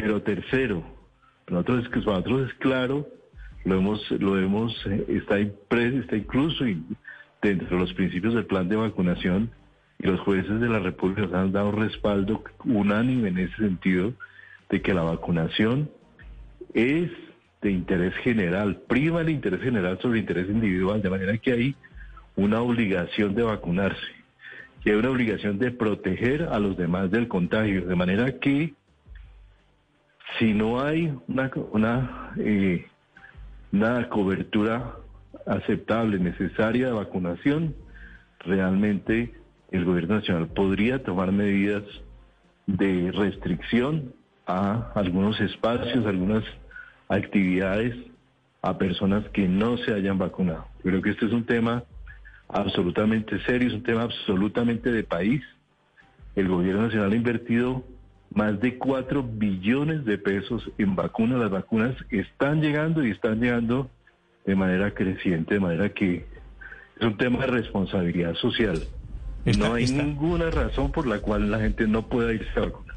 Pero tercero, nosotros nosotros es claro, lo hemos, lo hemos, eh, está impreso, está incluso dentro de los principios del plan de vacunación y los jueces de la República nos han dado respaldo unánime en ese sentido de que la vacunación es de interés general, prima el interés general sobre el interés individual, de manera que hay una obligación de vacunarse, que hay una obligación de proteger a los demás del contagio, de manera que si no hay una, una, eh, una cobertura aceptable, necesaria de vacunación, realmente el gobierno nacional podría tomar medidas de restricción a algunos espacios, algunas actividades a personas que no se hayan vacunado. Creo que este es un tema absolutamente serio, es un tema absolutamente de país. El gobierno nacional ha invertido más de 4 billones de pesos en vacunas. Las vacunas están llegando y están llegando de manera creciente, de manera que es un tema de responsabilidad social. no hay ninguna razón por la cual la gente no pueda irse a vacunar.